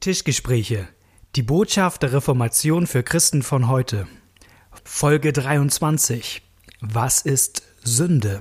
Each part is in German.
Tischgespräche. Die Botschaft der Reformation für Christen von heute. Folge 23. Was ist Sünde?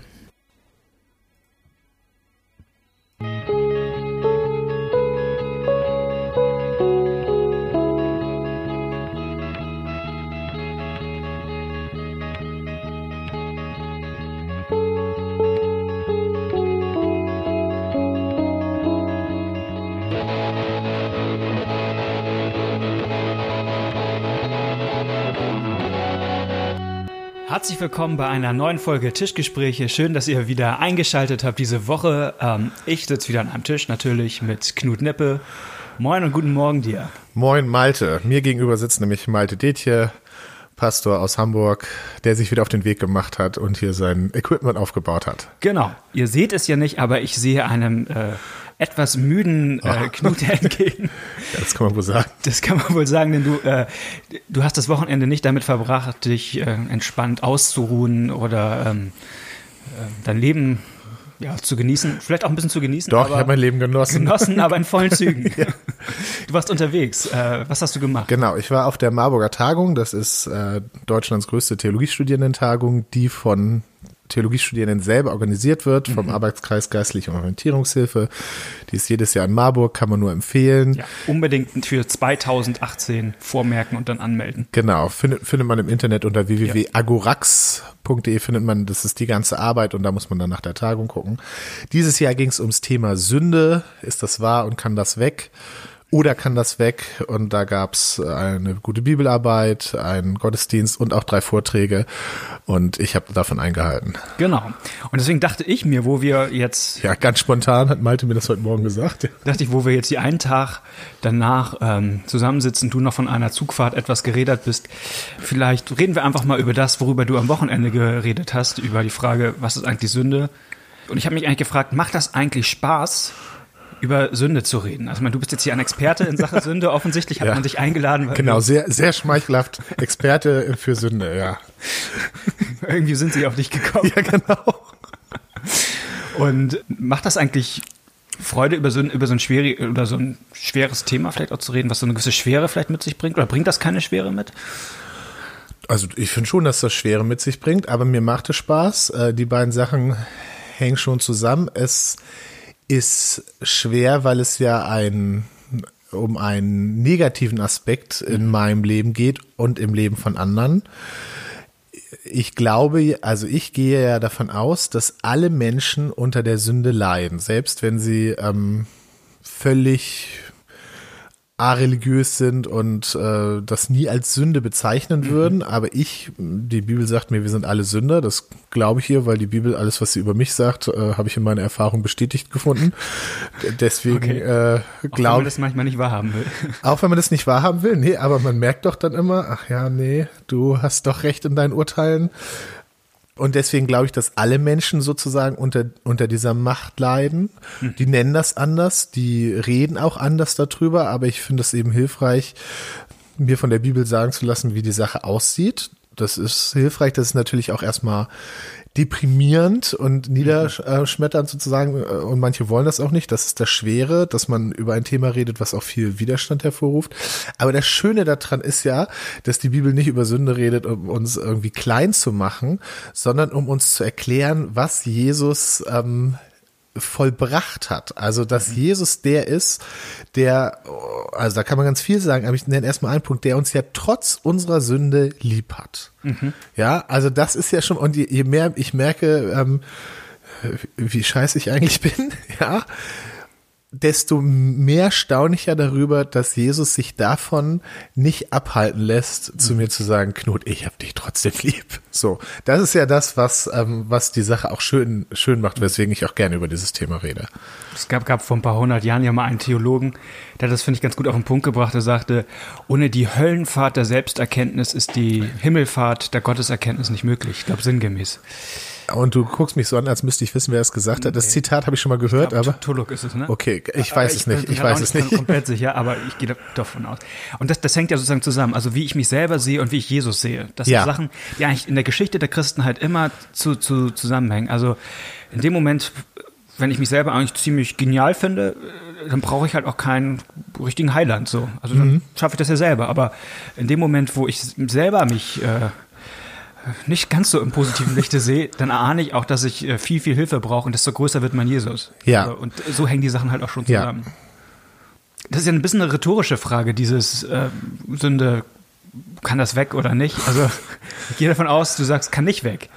Herzlich willkommen bei einer neuen Folge Tischgespräche. Schön, dass ihr wieder eingeschaltet habt diese Woche. Ähm, ich sitze wieder an einem Tisch, natürlich mit Knut Neppe. Moin und guten Morgen dir. Moin Malte. Mir gegenüber sitzt nämlich Malte Detje, Pastor aus Hamburg, der sich wieder auf den Weg gemacht hat und hier sein Equipment aufgebaut hat. Genau. Ihr seht es ja nicht, aber ich sehe einem äh, etwas müden äh, Knut entgegen. das kann man wohl sagen. Das kann man wohl sagen, denn du, äh, du hast das Wochenende nicht damit verbracht, dich äh, entspannt auszuruhen oder ähm, äh, dein Leben ja, zu genießen, vielleicht auch ein bisschen zu genießen. Doch, ich habe mein Leben genossen. Genossen, aber in vollen Zügen. ja. Du warst unterwegs. Äh, was hast du gemacht? Genau, ich war auf der Marburger Tagung. Das ist äh, Deutschlands größte Theologiestudierendentagung, die von Theologiestudierenden selber organisiert wird, vom mhm. Arbeitskreis Geistliche Orientierungshilfe. Die ist jedes Jahr in Marburg, kann man nur empfehlen. Ja, unbedingt für 2018 vormerken und dann anmelden. Genau, findet, findet man im Internet unter www.agorax.de findet man, das ist die ganze Arbeit und da muss man dann nach der Tagung gucken. Dieses Jahr ging es ums Thema Sünde. Ist das wahr und kann das weg? Oder kann das weg? Und da gab's äh, eine gute Bibelarbeit, einen Gottesdienst und auch drei Vorträge. Und ich habe davon eingehalten. Genau. Und deswegen dachte ich mir, wo wir jetzt. Ja, ganz spontan hat Malte mir das heute Morgen gesagt. Dachte ich, wo wir jetzt die einen Tag danach ähm, zusammensitzen, du noch von einer Zugfahrt etwas geredet bist. Vielleicht reden wir einfach mal über das, worüber du am Wochenende geredet hast, über die Frage, was ist eigentlich Sünde? Und ich habe mich eigentlich gefragt, macht das eigentlich Spaß, über Sünde zu reden. Also ich meine, du bist jetzt hier ein Experte in Sachen Sünde. Offensichtlich hat ja. man dich eingeladen. Genau, sehr, sehr schmeichelhaft. Experte für Sünde, ja. Irgendwie sind sie auf dich gekommen. Ja, genau. Und macht das eigentlich Freude über so, ein, über so ein schwierig, oder so ein schweres Thema vielleicht auch zu reden, was so eine gewisse Schwere vielleicht mit sich bringt? Oder bringt das keine Schwere mit? Also ich finde schon, dass das Schwere mit sich bringt, aber mir macht es Spaß. Äh, die beiden Sachen hängen schon zusammen. Es ist schwer, weil es ja ein um einen negativen Aspekt in mhm. meinem Leben geht und im Leben von anderen. Ich glaube, also ich gehe ja davon aus, dass alle Menschen unter der Sünde leiden, selbst wenn sie ähm, völlig areligiös sind und äh, das nie als Sünde bezeichnen mhm. würden. Aber ich, die Bibel sagt mir, wir sind alle Sünder. Das glaube ich hier, weil die Bibel alles, was sie über mich sagt, äh, habe ich in meiner Erfahrung bestätigt gefunden. Deswegen okay. äh, glaube ich. Auch wenn man das manchmal nicht wahrhaben will. Auch wenn man das nicht wahrhaben will, nee, aber man merkt doch dann immer, ach ja, nee, du hast doch recht in deinen Urteilen. Und deswegen glaube ich, dass alle Menschen sozusagen unter, unter dieser Macht leiden. Hm. Die nennen das anders, die reden auch anders darüber, aber ich finde es eben hilfreich, mir von der Bibel sagen zu lassen, wie die Sache aussieht. Das ist hilfreich, das ist natürlich auch erstmal deprimierend und niederschmetternd sozusagen äh, und manche wollen das auch nicht. Das ist das Schwere, dass man über ein Thema redet, was auch viel Widerstand hervorruft. Aber das Schöne daran ist ja, dass die Bibel nicht über Sünde redet, um uns irgendwie klein zu machen, sondern um uns zu erklären, was Jesus ähm, vollbracht hat. Also, dass mhm. Jesus der ist, der, also da kann man ganz viel sagen, aber ich nenne erstmal einen Punkt, der uns ja trotz unserer Sünde lieb hat. Mhm. Ja, also das ist ja schon, und je, je mehr ich merke, ähm, wie scheiße ich eigentlich bin, ja, desto mehr staune ich ja darüber, dass Jesus sich davon nicht abhalten lässt, zu mir zu sagen, Knut, ich hab dich trotzdem lieb. So, das ist ja das, was ähm, was die Sache auch schön schön macht, weswegen ich auch gerne über dieses Thema rede. Es gab, gab vor ein paar hundert Jahren ja mal einen Theologen, der das finde ich ganz gut auf den Punkt gebracht. Er sagte, ohne die Höllenfahrt der Selbsterkenntnis ist die Himmelfahrt der Gotteserkenntnis nicht möglich. Ich glaube sinngemäß. Und du guckst mich so an, als müsste ich wissen, wer es gesagt hat. Das Zitat habe ich schon mal gehört, glaub, aber. Tuluk ist es, ne? Okay, ich weiß ich, es nicht. Ich, weiß es nicht. komplett sicher, aber ich gehe davon aus. Und das, das hängt ja sozusagen zusammen. Also wie ich mich selber sehe und wie ich Jesus sehe. Das sind Sachen, die eigentlich in der Geschichte der Christenheit immer zu, zu zusammenhängen. Also in dem Moment, wenn ich mich selber eigentlich ziemlich genial finde, dann brauche ich halt auch keinen richtigen Heiland so. Also dann mhm. schaffe ich das ja selber. Aber in dem Moment, wo ich selber mich äh, nicht ganz so im positiven Lichte sehe, dann ahne ich auch, dass ich äh, viel, viel Hilfe brauche und desto größer wird mein Jesus. Ja. Und so hängen die Sachen halt auch schon zusammen. Ja. Das ist ja ein bisschen eine rhetorische Frage, dieses äh, Sünde, kann das weg oder nicht? Also ich gehe davon aus, du sagst, kann nicht weg.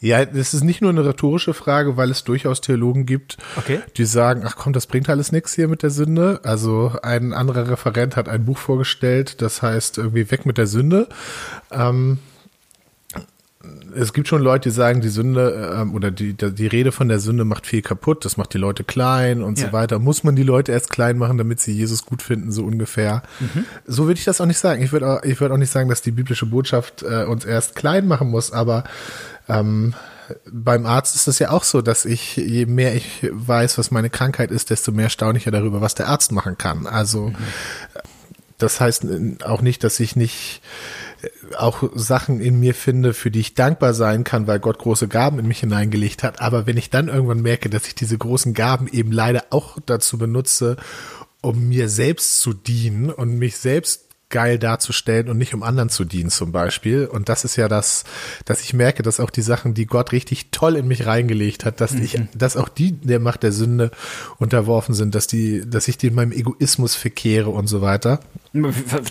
Ja, das ist nicht nur eine rhetorische Frage, weil es durchaus Theologen gibt, okay. die sagen, ach komm, das bringt alles nichts hier mit der Sünde. Also ein anderer Referent hat ein Buch vorgestellt, das heißt irgendwie weg mit der Sünde. Ähm, es gibt schon Leute, die sagen, die Sünde ähm, oder die, die Rede von der Sünde macht viel kaputt, das macht die Leute klein und ja. so weiter. Muss man die Leute erst klein machen, damit sie Jesus gut finden, so ungefähr. Mhm. So würde ich das auch nicht sagen. Ich würde auch, ich würde auch nicht sagen, dass die biblische Botschaft äh, uns erst klein machen muss, aber ähm, beim Arzt ist es ja auch so, dass ich, je mehr ich weiß, was meine Krankheit ist, desto mehr staune ich ja darüber, was der Arzt machen kann. Also mhm. das heißt auch nicht, dass ich nicht auch Sachen in mir finde, für die ich dankbar sein kann, weil Gott große Gaben in mich hineingelegt hat. Aber wenn ich dann irgendwann merke, dass ich diese großen Gaben eben leider auch dazu benutze, um mir selbst zu dienen und mich selbst geil darzustellen und nicht um anderen zu dienen zum Beispiel. Und das ist ja das, dass ich merke, dass auch die Sachen, die Gott richtig toll in mich reingelegt hat, dass mhm. ich, dass auch die der Macht der Sünde unterworfen sind, dass die, dass ich die in meinem Egoismus verkehre und so weiter.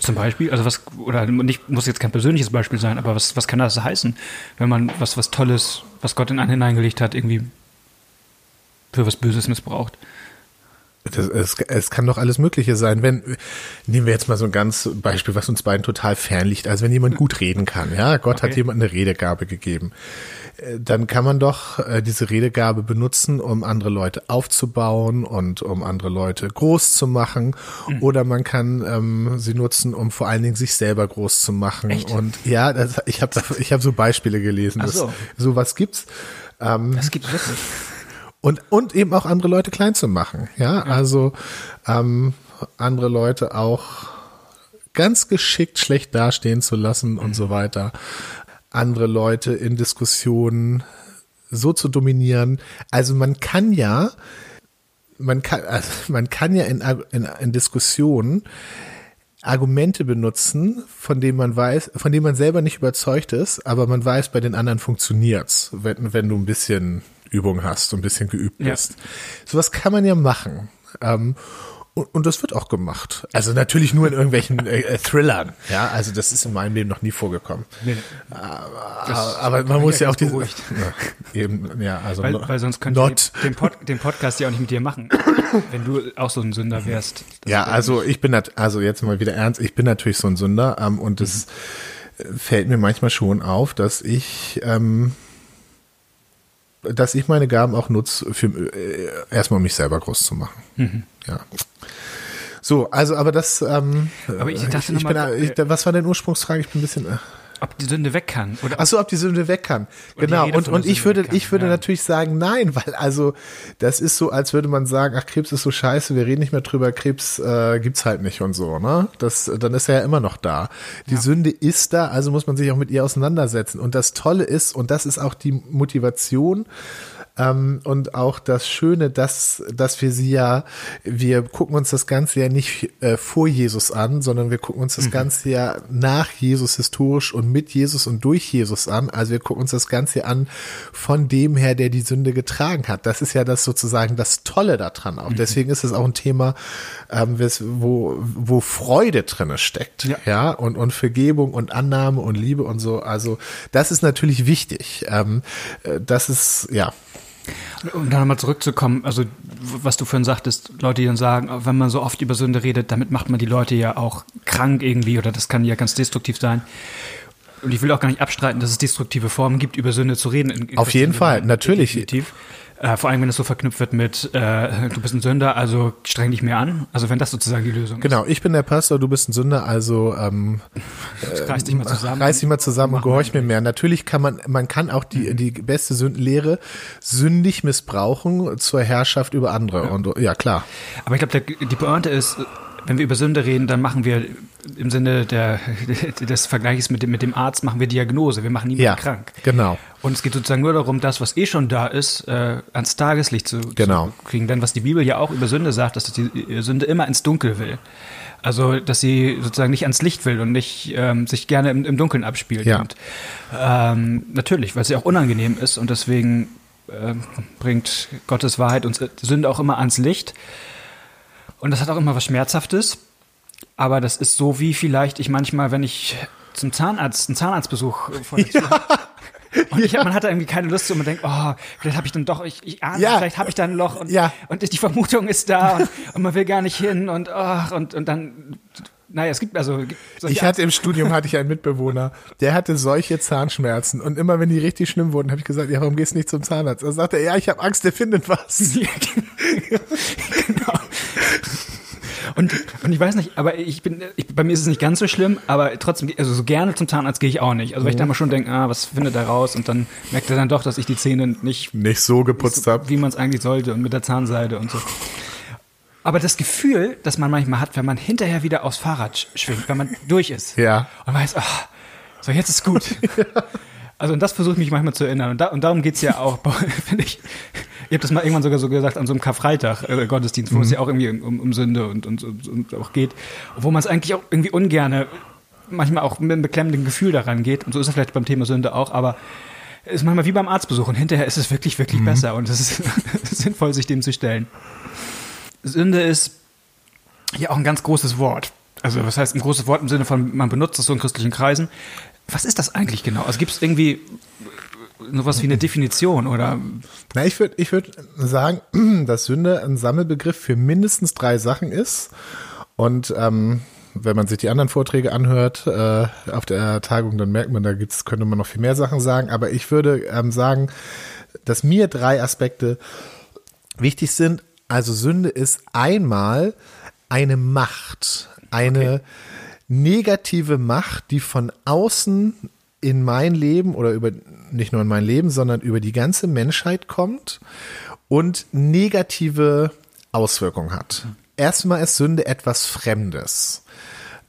Zum Beispiel, also was, oder nicht, muss jetzt kein persönliches Beispiel sein, aber was, was kann das heißen, wenn man was, was Tolles, was Gott in einen hineingelegt hat, irgendwie für was Böses missbraucht? Das, es, es kann doch alles Mögliche sein. Wenn, nehmen wir jetzt mal so ein ganz Beispiel, was uns beiden total fernliegt. Also wenn jemand gut reden kann, ja, Gott okay. hat jemand eine Redegabe gegeben, äh, dann kann man doch äh, diese Redegabe benutzen, um andere Leute aufzubauen und um andere Leute groß zu machen. Mhm. Oder man kann ähm, sie nutzen, um vor allen Dingen sich selber groß zu machen. Echt? Und ja, das, ich habe ich hab so Beispiele gelesen. Ach so. Das, sowas gibt's. Ähm, das gibt's wirklich und, und eben auch andere Leute klein zu machen. Ja, ja. also ähm, andere Leute auch ganz geschickt schlecht dastehen zu lassen und mhm. so weiter. Andere Leute in Diskussionen so zu dominieren. Also man kann ja, man kann, also man kann ja in, in, in Diskussionen Argumente benutzen, von denen man weiß, von denen man selber nicht überzeugt ist, aber man weiß, bei den anderen funktioniert's, wenn, wenn du ein bisschen Übung hast und ein bisschen geübt bist. Ja. Sowas kann man ja machen. Ähm, und, und das wird auch gemacht. Also natürlich nur in irgendwelchen äh, äh, Thrillern. Ja, also das ist in meinem Leben noch nie vorgekommen. Nee, aber, aber man muss ja auch diese. Ja, eben, ja, also weil, weil sonst könnte ich den, Pod, den Podcast ja auch nicht mit dir machen, wenn du auch so ein Sünder wärst. Ja, also ich bin also jetzt mal wieder ernst. Ich bin natürlich so ein Sünder ähm, und es mhm. fällt mir manchmal schon auf, dass ich ähm, dass ich meine Gaben auch nutze, für, äh, erstmal um mich selber groß zu machen. Mhm. Ja. So, also, aber das, ähm, aber ich dachte ich, ich bin, ich, was war deine Ursprungsfrage? Ich bin ein bisschen, äh, ob die Sünde weg kann. Oder Ach so, ob die Sünde weg kann. Genau. Und, und ich würde, kann, ich würde ja. natürlich sagen, nein, weil also das ist so, als würde man sagen, ach, Krebs ist so scheiße, wir reden nicht mehr drüber, Krebs äh, gibt's halt nicht und so, ne? Das, dann ist er ja immer noch da. Die ja. Sünde ist da, also muss man sich auch mit ihr auseinandersetzen. Und das Tolle ist, und das ist auch die Motivation, ähm, und auch das Schöne, dass, dass wir sie ja, wir gucken uns das Ganze ja nicht äh, vor Jesus an, sondern wir gucken uns das mhm. Ganze ja nach Jesus historisch und mit Jesus und durch Jesus an. Also wir gucken uns das Ganze an von dem her, der die Sünde getragen hat. Das ist ja das sozusagen das Tolle daran auch. Mhm. Deswegen ist es auch ein Thema, ähm, wo, wo Freude drinne steckt. Ja. ja, und, und Vergebung und Annahme und Liebe und so. Also das ist natürlich wichtig. Ähm, äh, das ist, ja. Um dann nochmal zurückzukommen, also was du vorhin sagtest, Leute, die dann sagen, wenn man so oft über Sünde redet, damit macht man die Leute ja auch krank irgendwie oder das kann ja ganz destruktiv sein. Und ich will auch gar nicht abstreiten, dass es destruktive Formen gibt, über Sünde zu reden. Auf jeden Fall, natürlich. Definitiv. Äh, vor allem, wenn es so verknüpft wird mit, äh, du bist ein Sünder, also streng dich mehr an. Also wenn das sozusagen die Lösung ist. Genau, ich bin der Pastor, du bist ein Sünder, also ähm, äh, reiß dich mal zusammen. Reiß dich mal zusammen und gehorch mir mehr. Natürlich kann man, man kann auch die, mhm. die beste Sündenlehre sündig missbrauchen zur Herrschaft über andere. Ja. Und ja, klar. Aber ich glaube, die Pointe ist, wenn wir über Sünde reden, dann machen wir im Sinne der, des Vergleichs mit dem, mit dem Arzt, machen wir Diagnose. Wir machen niemanden Ja, krank. genau. Und es geht sozusagen nur darum, das, was eh schon da ist, äh, ans Tageslicht zu, Genau. zu kriegen. Denn was die Bibel ja auch über Sünde sagt, ist, dass die Sünde immer ins Dunkel will. Also, dass sie sozusagen nicht ans Licht will und nicht ähm, sich gerne im, im Dunkeln abspielt. Ja. Und, ähm, natürlich, weil sie auch unangenehm ist und deswegen ähm, bringt Gottes Wahrheit uns Sünde auch immer ans Licht. Und das hat auch immer was Schmerzhaftes. Aber das ist so wie vielleicht ich manchmal, wenn ich zum Zahnarzt, einen Zahnarztbesuch vor der Tür habe. Und ich, man hat da irgendwie keine Lust zu und man denkt, oh, vielleicht habe ich dann doch, ich, ich ahne, Ja. vielleicht habe ich da ein Loch und, Ja. und die Vermutung ist da und, und man will gar nicht hin und, ach, und, und dann, naja, es gibt also Ich hatte im Studium hatte ich einen Mitbewohner, der hatte solche Zahnschmerzen und immer wenn die richtig schlimm wurden, habe ich gesagt, ja, warum gehst du nicht zum Zahnarzt? Er sagte, ja, ich habe Angst, der findet was. Und, und ich weiß nicht, aber ich bin, ich, bei mir ist es nicht ganz so schlimm, aber trotzdem, also so gerne zum Zahnarzt gehe ich auch nicht. Also weil ich da mal schon denke, ah, was findet er raus? Und dann merkt er dann doch, dass ich die Zähne nicht, Nicht so geputzt habe. wie man es eigentlich sollte und mit der Zahnseide und so. Aber das Gefühl, das man manchmal hat, wenn man hinterher wieder aufs Fahrrad sch- schwingt, wenn man durch ist. Ja. Und weiß, ah, so jetzt ist gut. Also und das versuche ich mich manchmal zu erinnern. Und, da, und darum geht's ja auch, finde ich. Ihr habt das mal irgendwann sogar so gesagt an so einem Karfreitag äh, Gottesdienst, wo es ja auch irgendwie um, um Sünde und, und, und, und auch geht, wo man es eigentlich auch irgendwie ungerne, manchmal auch mit einem beklemmenden Gefühl daran geht. Und so ist es vielleicht beim Thema Sünde auch, aber es ist manchmal wie beim Arztbesuch und hinterher ist es wirklich, wirklich besser und es ist sinnvoll, sich dem zu stellen. Sünde ist ja auch ein ganz großes Wort. Also was heißt ein großes Wort im Sinne von, man benutzt es so in christlichen Kreisen. Was ist das eigentlich genau? Also gibt es irgendwie sowas wie eine Definition oder Na, ich würde ich würd sagen, dass Sünde ein Sammelbegriff für mindestens drei Sachen ist. Und ähm, wenn man sich die anderen Vorträge anhört äh, auf der Tagung, dann merkt man, da gibt's, könnte man noch viel mehr Sachen sagen. Aber ich würde ähm, sagen, dass mir drei Aspekte wichtig sind. Also Sünde ist einmal eine Macht, eine negative Macht, die von außen in mein Leben oder über nicht nur in mein Leben, sondern über die ganze Menschheit kommt und negative Auswirkungen hat. Erstmal ist Sünde etwas Fremdes.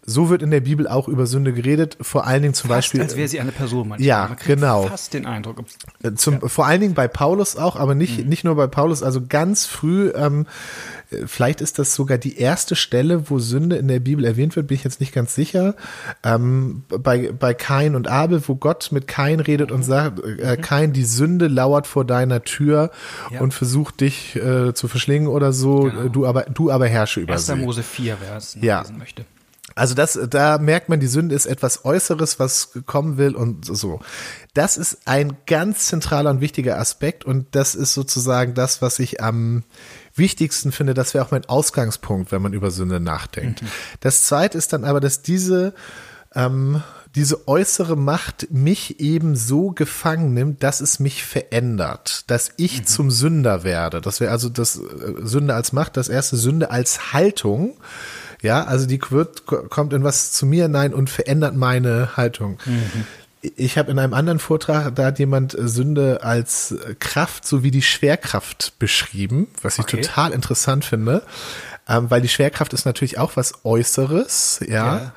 So wird in der Bibel auch über Sünde geredet, vor allen Dingen zum fast, Beispiel als wäre sie eine Person manchmal. Ja, Man genau. Fast den Eindruck. äh, Zum, Vor allen Dingen bei Paulus auch, aber nicht, Mhm. nicht nur bei Paulus, also ganz früh, ähm, äh, vielleicht ist das sogar die erste Stelle, wo Sünde in der Bibel erwähnt wird, bin ich jetzt nicht ganz sicher. Ähm, bei, bei Kain und Abel, wo Gott mit Kain redet und sagt, äh, Kain, die Sünde lauert vor deiner Tür Mhm. Ja. und versucht dich äh, zu verschlingen oder so, Genau. du aber, du aber herrsche über 1. sie. Mose 4, wer es Ja. lesen möchte. Also das, da merkt man, die Sünde ist etwas Äußeres, was kommen will und so. Das ist ein ganz zentraler und wichtiger Aspekt und das ist sozusagen das, was ich am wichtigsten finde. Das wäre auch mein Ausgangspunkt, wenn man über Sünde nachdenkt. Das zweite ist dann aber, dass diese, ähm, diese äußere Macht mich eben so gefangen nimmt, dass es mich verändert, dass ich zum Sünder werde. Das wäre also das äh, Sünde als Macht, das erste Sünde als Haltung. Ja, also die wird, kommt in was zu mir hinein und verändert meine Haltung. Ich habe in einem anderen Vortrag, da hat jemand äh, Sünde als äh, Kraft sowie die Schwerkraft beschrieben, was ich Okay. total interessant finde, ähm, weil die Schwerkraft ist natürlich auch was Äußeres, ja. Ja.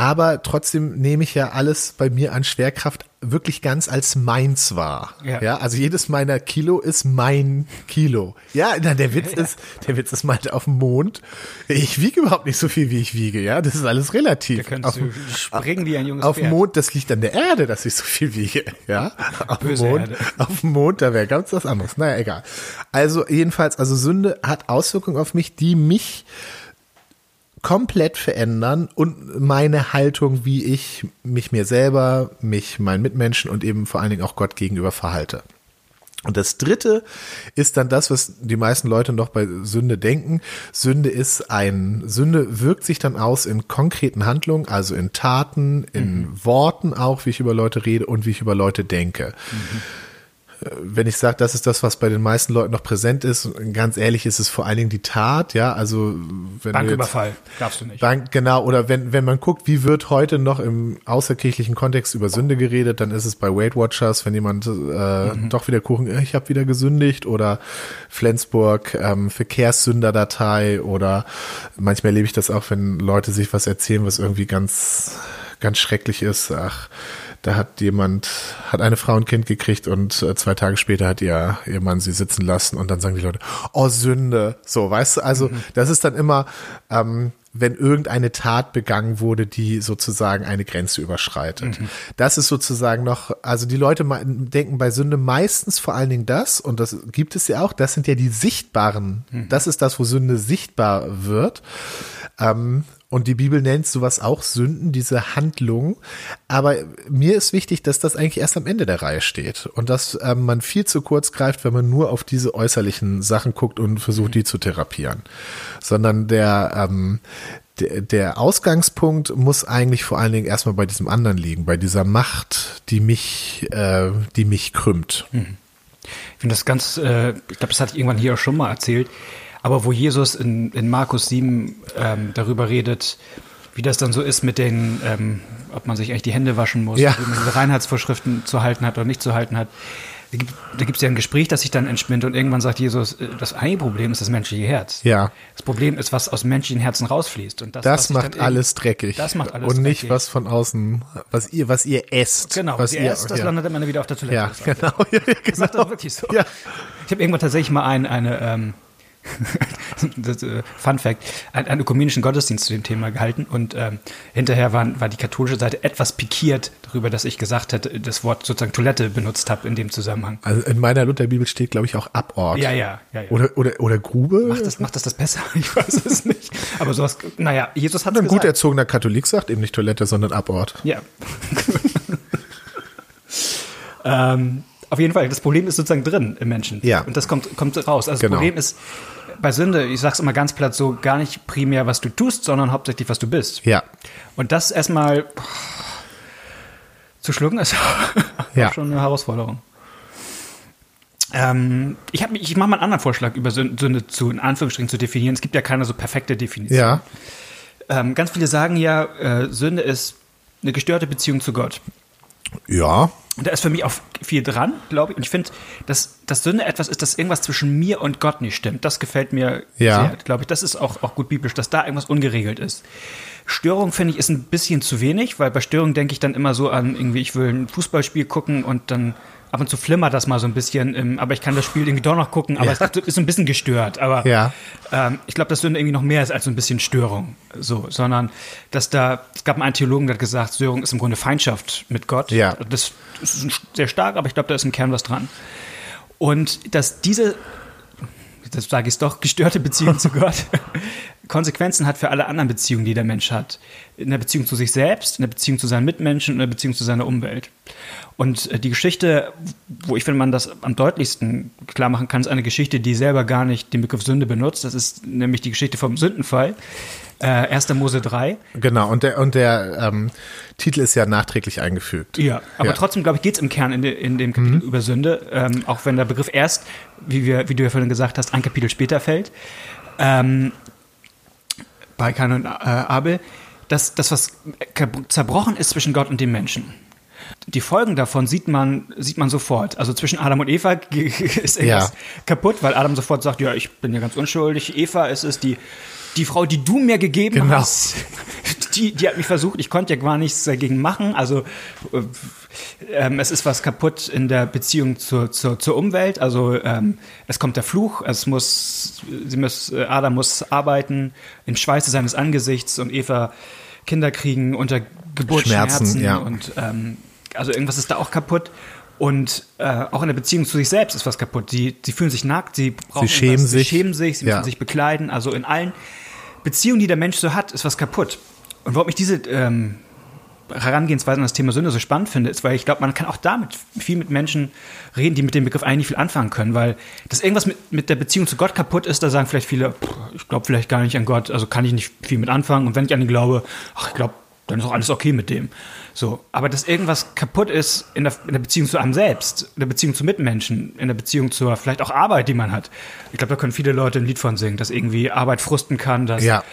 Aber trotzdem nehme ich ja alles bei mir an Schwerkraft wirklich ganz als meins wahr. Ja. ja also jedes meiner Kilo ist mein Kilo. Ja, na, der Witz ist, der Witz ist meinte auf dem Mond. Ich wiege überhaupt nicht so viel, wie ich wiege. Ja, das ist alles relativ. Da könntest auf, du springen wie ein junges auf dem. Mond, das liegt an der Erde, dass ich so viel wiege. Ja, auf dem Mond, Erde. auf dem Mond, da wäre ganz was anderes. Naja, egal. Also jedenfalls, also Sünde hat Auswirkungen auf mich, die mich komplett verändern und meine Haltung, wie ich mich mir selber, mich meinen Mitmenschen und eben vor allen Dingen auch Gott gegenüber verhalte. Und das dritte ist dann das, was die meisten Leute noch bei Sünde denken. Sünde ist ein, Sünde wirkt sich dann aus in konkreten Handlungen, also in Taten, in Worten auch, wie ich über Leute rede und wie ich über Leute denke. Wenn ich sage, das ist das, was bei den meisten Leuten noch präsent ist, ganz ehrlich ist es vor allen Dingen die Tat, ja, also wenn Banküberfall darfst du nicht. Bank, genau, oder wenn, wenn man guckt, wie wird heute noch im außerkirchlichen Kontext über Sünde geredet, dann ist es bei Weight Watchers, wenn jemand äh, mhm. doch wieder Kuchen, äh, ich habe wieder gesündigt oder Flensburg, ähm, Verkehrssünderdatei oder manchmal erlebe ich das auch, wenn Leute sich was erzählen, was irgendwie ganz, ganz schrecklich ist, ach, da hat jemand, hat eine Frau ein Kind gekriegt und äh, zwei Tage später hat ihr, ihr Mann sie sitzen lassen und dann sagen die Leute, oh Sünde. So, weißt du, also mhm. das ist dann immer, ähm, wenn irgendeine Tat begangen wurde, die sozusagen eine Grenze überschreitet. Mhm. Das ist sozusagen noch, also die Leute denken bei Sünde meistens vor allen Dingen das, und das gibt es ja auch, das sind ja die sichtbaren, mhm. das ist das, wo Sünde sichtbar wird. Ähm, und die Bibel nennt sowas auch Sünden, diese Handlung. Aber mir ist wichtig, dass das eigentlich erst am Ende der Reihe steht und dass ähm, man viel zu kurz greift, wenn man nur auf diese äußerlichen Sachen guckt und versucht, die zu therapieren. Sondern der, ähm, der, Ausgangspunkt muss eigentlich vor allen Dingen erstmal bei diesem anderen liegen, bei dieser Macht, die mich, äh, die mich krümmt. Hm. Ich finde das ganz, äh, ich glaube, das hatte ich irgendwann hier auch schon mal erzählt aber wo Jesus in, in Markus 7 ähm, darüber redet, wie das dann so ist mit den, ähm, ob man sich eigentlich die Hände waschen muss, ja. wie man diese Reinheitsvorschriften zu halten hat oder nicht zu halten hat. Da gibt es ja ein Gespräch, das sich dann entspinnt und irgendwann sagt Jesus, äh, das eine Problem ist das menschliche Herz. Ja. Das Problem ist, was aus menschlichen Herzen rausfließt. Und das, das macht alles dreckig. Das macht alles Und nicht dreckig. was von außen, was ihr, was ihr esst. Genau, was ihr esst, das ja. landet immer wieder auf der Toilette. Ja, genau. Ja, genau. Das sagt das wirklich so. Ja. Ich habe irgendwann tatsächlich mal ein, eine, ähm, das, äh, Fun Fact, einen, einen, ökumenischen Gottesdienst zu dem Thema gehalten und ähm, hinterher war, war die katholische Seite etwas pikiert darüber, dass ich gesagt hätte, das Wort sozusagen Toilette benutzt habe in dem Zusammenhang. Also in meiner Lutherbibel steht, glaube ich, auch Abort. Ja, ja, ja, ja. Oder, oder, oder Grube? Macht das, macht das das besser? Ich weiß es nicht. Aber sowas, naja, Jesus hat Ein gut erzogener Katholik sagt eben nicht Toilette, sondern Abort. Ja. ähm, auf jeden Fall, das Problem ist sozusagen drin im Menschen. Ja. Und das kommt, kommt raus. Also genau. das Problem ist bei Sünde, ich sag's immer ganz platt so, gar nicht primär, was du tust, sondern hauptsächlich, was du bist. Ja. Und das erstmal zu schlucken ist ja. schon eine Herausforderung. Ähm, ich hab, ich mache mal einen anderen Vorschlag über Sünde zu, in Anführungsstrichen zu definieren. Es gibt ja keine so perfekte Definition. Ja. Ähm, ganz viele sagen ja, äh, Sünde ist eine gestörte Beziehung zu Gott. Ja. Und da ist für mich auch viel dran, glaube ich. Und ich finde, dass, dass Sünde etwas ist, dass irgendwas zwischen mir und Gott nicht stimmt. Das gefällt mir ja. sehr, glaube ich. Das ist auch, auch gut biblisch, dass da irgendwas ungeregelt ist. Störung finde ich ist ein bisschen zu wenig, weil bei Störung denke ich dann immer so an, irgendwie, ich will ein Fußballspiel gucken und dann ab und zu flimmert das mal so ein bisschen, ähm, aber ich kann das Spiel irgendwie doch noch gucken, aber ja. es ist so ein bisschen gestört. Aber ja. ähm, ich glaube, dass Sünde irgendwie noch mehr ist als so ein bisschen Störung. So, sondern dass da, es gab einen Theologen, der hat gesagt, Störung ist im Grunde Feindschaft mit Gott. Ja. Das ist sehr stark, aber ich glaube, da ist im Kern was dran. Und dass diese, das sage ich es doch, gestörte Beziehung zu Gott Konsequenzen hat für alle anderen Beziehungen, die der Mensch hat. In der Beziehung zu sich selbst, in der Beziehung zu seinen Mitmenschen, in der Beziehung zu seiner Umwelt. Und äh, die Geschichte, wo ich finde, man das am deutlichsten klar machen kann, ist eine Geschichte, die selber gar nicht den Begriff Sünde benutzt. Das ist nämlich die Geschichte vom Sündenfall. Äh, 1. Mose 3. Genau, und der, und der ähm, Titel ist ja nachträglich eingefügt. Ja, aber ja. trotzdem, glaube ich, geht es im Kern in, de, in dem Kapitel mhm. über Sünde, ähm, auch wenn der Begriff erst, wie, wir, wie du ja vorhin gesagt hast, ein Kapitel später fällt. Ähm, bei Kain und äh, Abel, dass das, was zerbrochen ist zwischen Gott und dem Menschen. Die Folgen davon sieht man, sieht man sofort. Also zwischen Adam und Eva ist irgendwas ja. kaputt, weil Adam sofort sagt, ja, ich bin ja ganz unschuldig. Eva ist es, die, die Frau, die du mir gegeben genau. hast, die, die hat mich versucht, ich konnte ja gar nichts dagegen machen. Also äh, ähm, es ist was kaputt in der Beziehung zur, zur, zur Umwelt. Also ähm, es kommt der Fluch, es muss, sie muss, äh, Adam muss arbeiten im Schweiße seines Angesichts und Eva Kinder kriegen unter Geburtsschmerzen ja. und ähm, also irgendwas ist da auch kaputt. Und äh, auch in der Beziehung zu sich selbst ist was kaputt. Sie, sie fühlen sich nackt, sie brauchen sie schämen sich, sie schämen sich, sie ja. müssen sich bekleiden. Also in allen Beziehungen, die der Mensch so hat, ist was kaputt. Und warum ich diese ähm, Herangehensweise an das Thema Sünde so spannend finde, ist, weil ich glaube, man kann auch damit viel mit Menschen reden, die mit dem Begriff eigentlich viel anfangen können, weil das irgendwas mit, mit der Beziehung zu Gott kaputt ist, da sagen vielleicht viele, ich glaube vielleicht gar nicht an Gott, also kann ich nicht viel mit anfangen. Und wenn ich an ihn glaube, ach, ich glaube dann ist auch alles okay mit dem. So, aber dass irgendwas kaputt ist in der, in der Beziehung zu einem selbst, in der Beziehung zu Mitmenschen, in der Beziehung zur vielleicht auch Arbeit, die man hat. Ich glaube, da können viele Leute ein Lied von singen, dass irgendwie Arbeit frusten kann, dass Ja.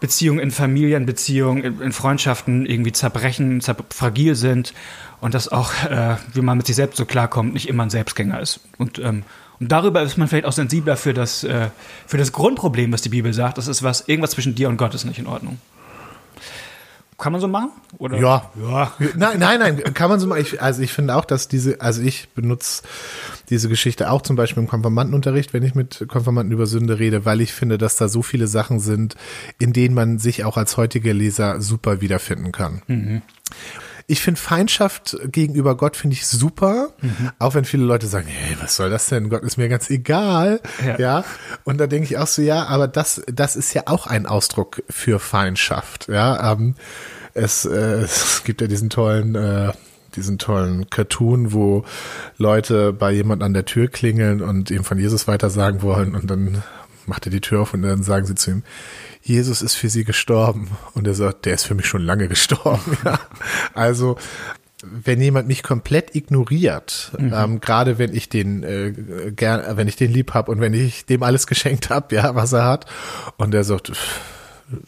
Beziehungen in Familien, Beziehungen in, in Freundschaften irgendwie zerbrechen, zer fragil sind und dass auch, äh, wie man mit sich selbst so klarkommt, nicht immer ein Selbstgänger ist. Und, ähm, und darüber ist man vielleicht auch sensibler für das, äh, für das Grundproblem, was die Bibel sagt. Das ist was, irgendwas zwischen dir und Gott ist nicht in Ordnung. Kann man so machen? Oder? Ja. Ja. Nein, nein, nein, kann man so mal. Ich, also ich finde auch, dass diese, also ich benutze diese Geschichte auch zum Beispiel im Konfirmandenunterricht, wenn ich mit Konfirmanden über Sünde rede, weil ich finde, dass da so viele Sachen sind, in denen man sich auch als heutiger Leser super wiederfinden kann. Ich finde Feindschaft gegenüber Gott finde ich super, auch wenn viele Leute sagen, hey, was soll das denn? Gott ist mir ganz egal, Ja. ja. Und da denke ich auch so, ja, aber das, das ist ja auch ein Ausdruck für Feindschaft, ja. Ähm, es, äh, es gibt ja diesen tollen, äh, diesen tollen Cartoon, wo Leute bei jemand an der Tür klingeln und ihm von Jesus weitersagen wollen und dann macht er die Tür auf und dann sagen sie zu ihm, Jesus ist für sie gestorben. Und er sagt, der ist für mich schon lange gestorben. Ja. Also, wenn jemand mich komplett ignoriert, ähm, gerade wenn ich den äh, gern, wenn ich den lieb hab und wenn ich dem alles geschenkt hab, ja, was er hat, und er sagt, pff,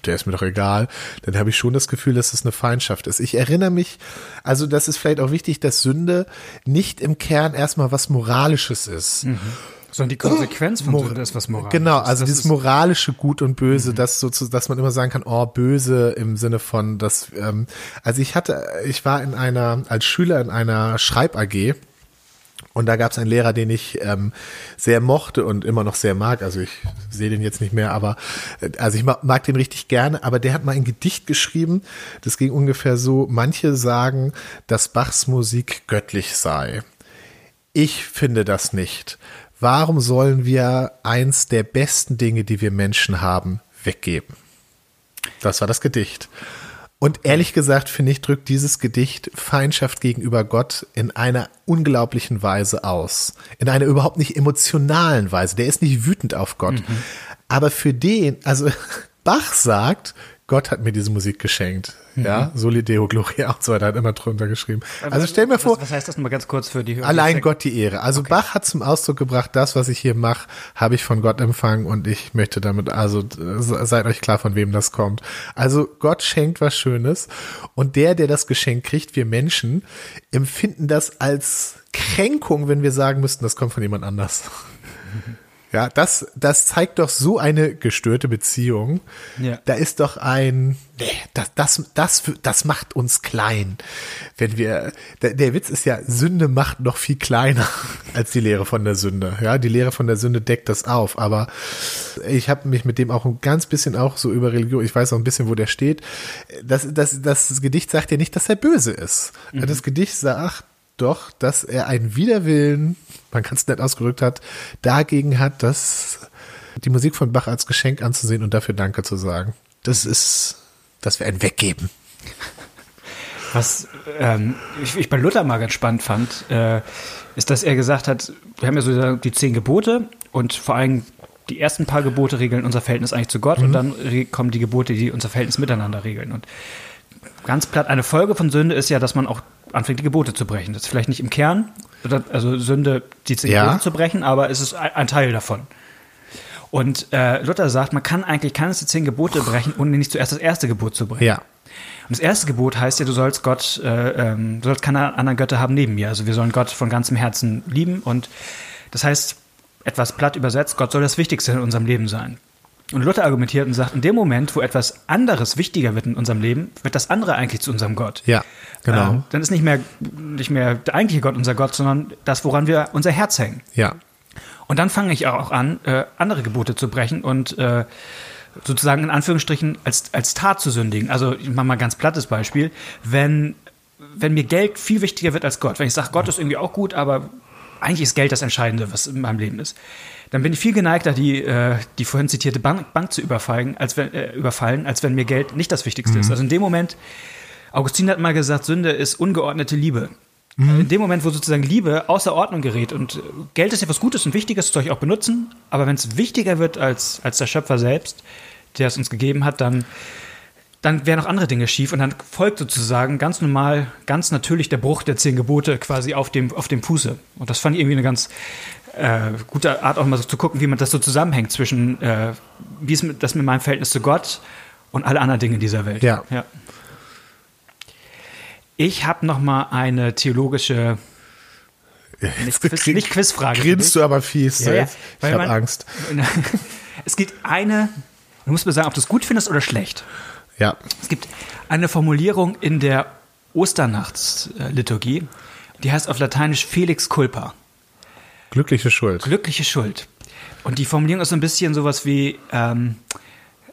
der ist mir doch egal, dann habe ich schon das Gefühl, dass es eine Feindschaft ist. Ich erinnere mich, also das ist vielleicht auch wichtig, dass Sünde nicht im Kern erstmal was Moralisches ist. Sondern die Konsequenz von Mor- ist was Moralisches. Genau, also Das dieses Mhm. moralische Gut und Böse, das so dass man immer sagen kann, oh, böse im Sinne von, dass, ähm, also ich hatte, ich war in einer, als Schüler in einer Schreib-AG und da gab es einen Lehrer, den ich ähm, sehr mochte und immer noch sehr mag. Also ich sehe den jetzt nicht mehr, aber äh, also ich mag, mag den richtig gerne. Aber der hat mal ein Gedicht geschrieben. Das ging ungefähr so: Manche sagen, dass Bachs Musik göttlich sei. Ich finde das nicht. Warum sollen wir eins der besten Dinge, die wir Menschen haben, weggeben? Das war das Gedicht. Und ehrlich gesagt, finde ich, drückt dieses Gedicht Feindschaft gegenüber Gott in einer unglaublichen Weise aus. In einer überhaupt nicht emotionalen Weise. Der ist nicht wütend auf Gott. Aber für den, also Bach sagt, Gott hat mir diese Musik geschenkt. Ja, Soli Deo Gloria und so weiter hat immer drunter geschrieben. Also stell mir vor, Was, was heißt das mal ganz kurz für die Hörer? Allein Gott die Ehre. Also Bach hat zum Ausdruck gebracht, das, was ich hier mache, habe ich von Gott empfangen und ich möchte damit, also seid euch klar, von wem das kommt. Also Gott schenkt was Schönes und der, der das Geschenk kriegt, wir Menschen, empfinden das als Kränkung, wenn wir sagen müssten, das kommt von jemand anders. Ja, das, das zeigt doch so eine gestörte Beziehung. Ja. Da ist doch ein, nee, das, das, das, das macht uns klein. Wenn wir, der, der Witz ist ja, Sünde macht noch viel kleiner als die Lehre von der Sünde. Ja, die Lehre von der Sünde deckt das auf. Aber ich habe mich mit dem auch ein ganz bisschen auch so über Religion, ich weiß auch ein bisschen, wo der steht. Das, das, das Gedicht sagt ja nicht, dass er böse ist. Das Gedicht sagt, doch, dass er einen Widerwillen, man kann es nett ausgedrückt hat, dagegen hat, dass die Musik von Bach als Geschenk anzusehen und dafür Danke zu sagen. Das ist, dass wir ein weggeben. Was ähm, ich, ich bei Luther mal ganz spannend fand, äh, ist, dass er gesagt hat, wir haben ja so die zehn Gebote und vor allem die ersten paar Gebote regeln unser Verhältnis eigentlich zu Gott und dann kommen die Gebote, die unser Verhältnis miteinander regeln. Und ganz platt, eine Folge von Sünde ist ja, dass man auch anfängt, die Gebote zu brechen. Das ist vielleicht nicht im Kern, also Sünde, die zehn Ja. Gebote zu brechen, aber es ist ein, ein Teil davon. Und äh, Luther sagt, man kann eigentlich keines der zehn Gebote brechen, ohne nicht zuerst das erste Gebot zu brechen. Ja. Und das erste Gebot heißt ja, du sollst Gott, äh, ähm, du sollst keine anderen Götter haben neben mir. Also wir sollen Gott von ganzem Herzen lieben. Und das heißt, etwas platt übersetzt, Gott soll das Wichtigste in unserem Leben sein. Und Luther argumentiert und sagt, in dem Moment, wo etwas anderes wichtiger wird in unserem Leben, wird das andere eigentlich zu unserem Gott. Ja, genau. Ähm, dann ist nicht mehr, nicht mehr der eigentliche Gott unser Gott, sondern das, woran wir unser Herz hängen. Ja. Und dann fange ich auch an, äh, andere Gebote zu brechen und äh, sozusagen in Anführungsstrichen als, als Tat zu sündigen. Also ich mache mal ein ganz plattes Beispiel. Wenn, wenn mir Geld viel wichtiger wird als Gott, wenn ich sage, Gott ist irgendwie auch gut, aber eigentlich ist Geld das Entscheidende, was in meinem Leben ist, dann bin ich viel geneigter, die, äh, die vorhin zitierte Bank, Bank zu überfallen als, wenn, äh, überfallen, als wenn mir Geld nicht das Wichtigste ist. Also in dem Moment, Augustin hat mal gesagt, Sünde ist ungeordnete Liebe. In dem Moment, wo sozusagen Liebe außer Ordnung gerät und äh, Geld ist ja was Gutes und Wichtiges, das soll ich auch benutzen, aber wenn es wichtiger wird als, als der Schöpfer selbst, der es uns gegeben hat, dann dann wären noch andere Dinge schief und dann folgt sozusagen ganz normal, ganz natürlich der Bruch der zehn Gebote quasi auf dem, auf dem Fuße. Und das fand ich irgendwie eine ganz äh, gute Art, auch mal so zu gucken, wie man das so zusammenhängt zwischen, äh, wie ist das mit meinem Verhältnis zu Gott und alle anderen Dinge dieser Welt. Ja. ja. Ich habe noch mal eine theologische nicht, Quiz, nicht Quizfrage. Grinst du aber fies. Ja, ja. Ich habe Angst. Es gibt eine, du musst mir sagen, ob du es gut findest oder schlecht. Ja. Es gibt eine Formulierung in der Osternachtsliturgie, die heißt auf Lateinisch Felix culpa. Glückliche Schuld. Glückliche Schuld. Und die Formulierung ist so ein bisschen sowas wie, ähm,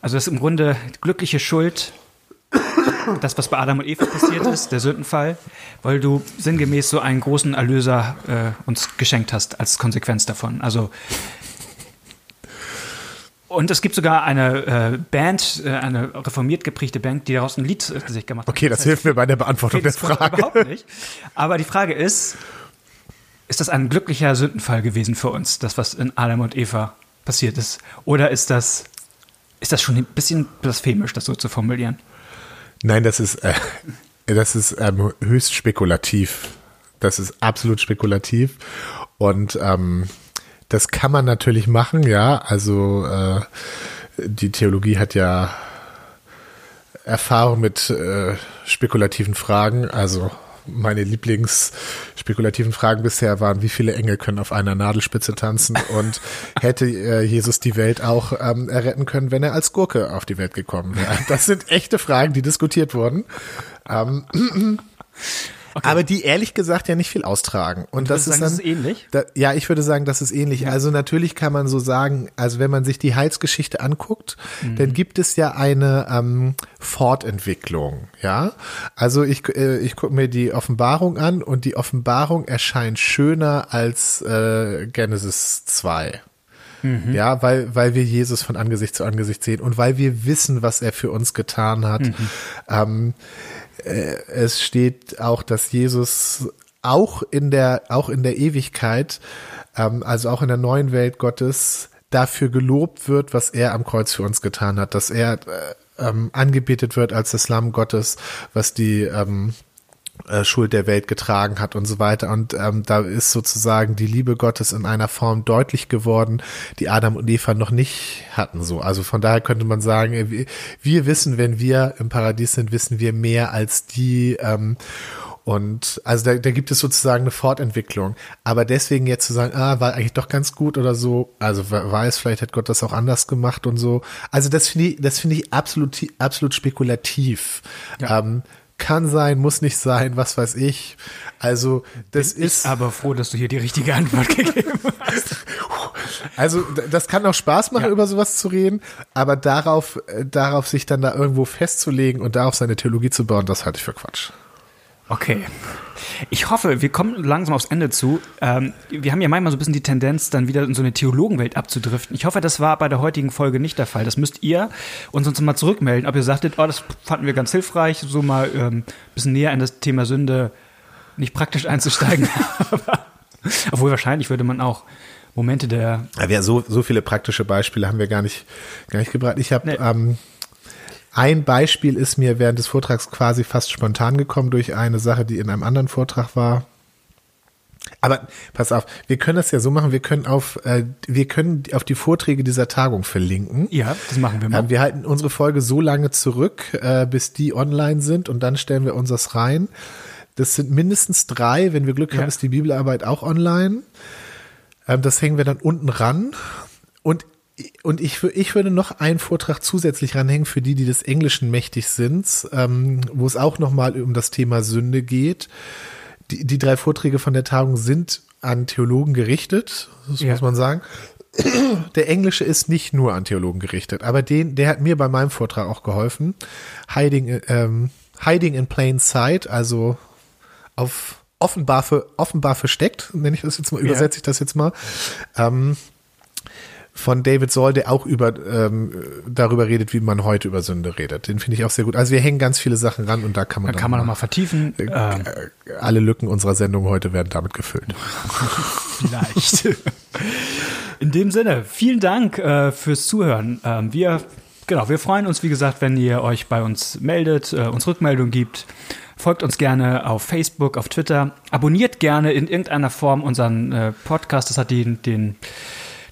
also das ist im Grunde glückliche Schuld, das, was bei Adam und Eva passiert ist, der Sündenfall, weil du sinngemäß so einen großen Erlöser äh, uns geschenkt hast als Konsequenz davon. Also und es gibt sogar eine äh, Band, äh, eine reformiert geprägte Band, die daraus ein Lied äh, sich gemacht hat. Okay, das, das hilft mir bei der Beantwortung der Frage. Überhaupt nicht. Aber die Frage ist, ist das ein glücklicher Sündenfall gewesen für uns, das, was in Adam und Eva passiert ist? Oder ist das, ist das schon ein bisschen blasphemisch, das so zu formulieren? Nein, das ist, äh, das ist ähm, höchst spekulativ. Das ist absolut spekulativ. Und ähm, das kann man natürlich machen, ja. Also äh, die Theologie hat ja Erfahrung mit äh, spekulativen Fragen. Also meine Lieblingsspekulativen Fragen bisher waren, wie viele Engel können auf einer Nadelspitze tanzen und hätte äh, Jesus die Welt auch ähm, erretten können, wenn er als Gurke auf die Welt gekommen wäre? Das sind echte Fragen, die diskutiert wurden. Ähm, Okay. Aber die ehrlich gesagt ja nicht viel austragen. Und, Und das ist sagen, dann, das ist ähnlich? Da, ja, ich würde sagen, das ist ähnlich. Ja. Also natürlich kann man so sagen, also wenn man sich die Heilsgeschichte anguckt, mhm. dann gibt es ja eine ähm, Fortentwicklung, ja. Also ich, äh, ich gucke mir die Offenbarung an und die Offenbarung erscheint schöner als äh, Genesis 2. Mhm. Ja, weil, weil wir Jesus von Angesicht zu Angesicht sehen und weil wir wissen, was er für uns getan hat. Mhm. Ähm, äh, es steht auch, dass Jesus auch in der, auch in der Ewigkeit, ähm, also auch in der neuen Welt Gottes, dafür gelobt wird, was er am Kreuz für uns getan hat, dass er äh, ähm, angebetet wird als das Lamm Gottes, was die ähm, äh, Schuld der Welt getragen hat und so weiter. Und ähm, da ist sozusagen die Liebe Gottes in einer Form deutlich geworden, die Adam und Eva noch nicht hatten. So, also von daher könnte man sagen, äh, wir wissen, wenn wir im Paradies sind, wissen wir mehr als die. Ähm, und also da, da gibt es sozusagen eine Fortentwicklung. Aber deswegen jetzt zu sagen, ah, war eigentlich doch ganz gut oder so, also weiß, vielleicht hat Gott das auch anders gemacht und so. Also das finde ich, das finde ich absolut, absolut spekulativ. Ja. Ähm, kann sein, muss nicht sein, was weiß ich. Also das Bin ist. aber froh, dass du hier die richtige Antwort gegeben hast. Also das kann auch Spaß machen, ja. über sowas zu reden, aber darauf, äh, darauf sich dann da irgendwo festzulegen und darauf seine Theologie zu bauen, das halte ich für Quatsch. Okay. Ich hoffe, wir kommen langsam aufs Ende zu. Ähm, wir haben ja manchmal so ein bisschen die Tendenz, dann wieder in so eine Theologenwelt abzudriften. Ich hoffe, das war bei der heutigen Folge nicht der Fall. Das müsst ihr uns uns mal zurückmelden, ob ihr sagtet, oh, das fanden wir ganz hilfreich, so mal ähm, ein bisschen näher in das Thema Sünde nicht praktisch einzusteigen. Obwohl wahrscheinlich würde man auch Momente der. Ja, so, so viele praktische Beispiele haben wir gar nicht, gar nicht gebracht. Ich habe nee. ähm, ein Beispiel ist mir während des Vortrags quasi fast spontan gekommen durch eine Sache, die in einem anderen Vortrag war. Aber pass auf, wir können das ja so machen, wir können auf, äh, wir können auf die Vorträge dieser Tagung verlinken. Ja, das machen wir mal. Äh, wir halten unsere Folge so lange zurück, äh, bis die online sind und dann stellen wir uns das rein. Das sind mindestens drei, wenn wir Glück haben, ist die Bibelarbeit auch online. Ähm, das hängen wir dann unten ran. Und und ich, ich würde noch einen Vortrag zusätzlich ranhängen für die, die des Englischen mächtig sind, ähm, wo es auch nochmal um das Thema Sünde geht. Die, die drei Vorträge von der Tagung sind an Theologen gerichtet, das ja. muss man sagen. Der Englische ist nicht nur an Theologen gerichtet, aber den, der hat mir bei meinem Vortrag auch geholfen. Hiding, ähm, hiding in plain sight, also auf offenbar, für, offenbar versteckt, nenne ich das jetzt mal, übersetze ja. ich das jetzt mal. Ähm, von David Soll, der auch über ähm, darüber redet, wie man heute über Sünde redet. Den finde ich auch sehr gut. Also wir hängen ganz viele Sachen ran und da kann man da kann man nochmal vertiefen. Äh, ähm. Alle Lücken unserer Sendung heute werden damit gefüllt. Vielleicht. In dem Sinne, vielen Dank äh, fürs Zuhören. Ähm, wir genau, wir freuen uns, wie gesagt, wenn ihr euch bei uns meldet, äh, uns Rückmeldung gibt. Folgt uns gerne auf Facebook, auf Twitter. Abonniert gerne in irgendeiner Form unseren äh, Podcast. Das hat den, den,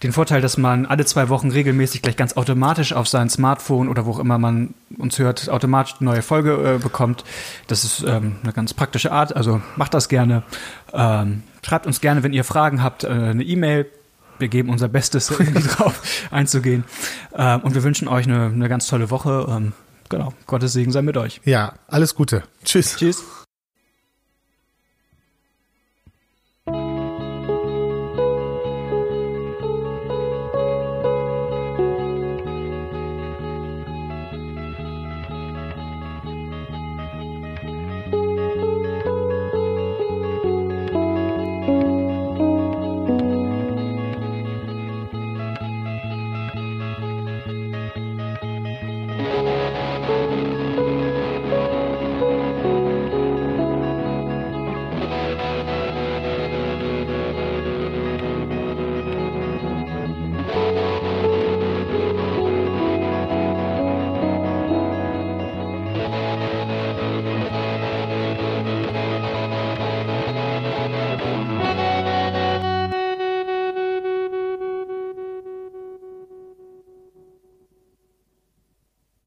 den Vorteil, dass man alle zwei Wochen regelmäßig gleich ganz automatisch auf sein Smartphone oder wo auch immer man uns hört, automatisch eine neue Folge äh, bekommt. Das ist ähm, eine ganz praktische Art. Also macht das gerne. Ähm, schreibt uns gerne, wenn ihr Fragen habt, äh, eine E-Mail wir geben unser Bestes, drauf einzugehen. Ähm, und wir wünschen euch eine, eine ganz tolle Woche. Ähm, genau, Gottes Segen sei mit euch. Ja, alles Gute. Tschüss. Tschüss.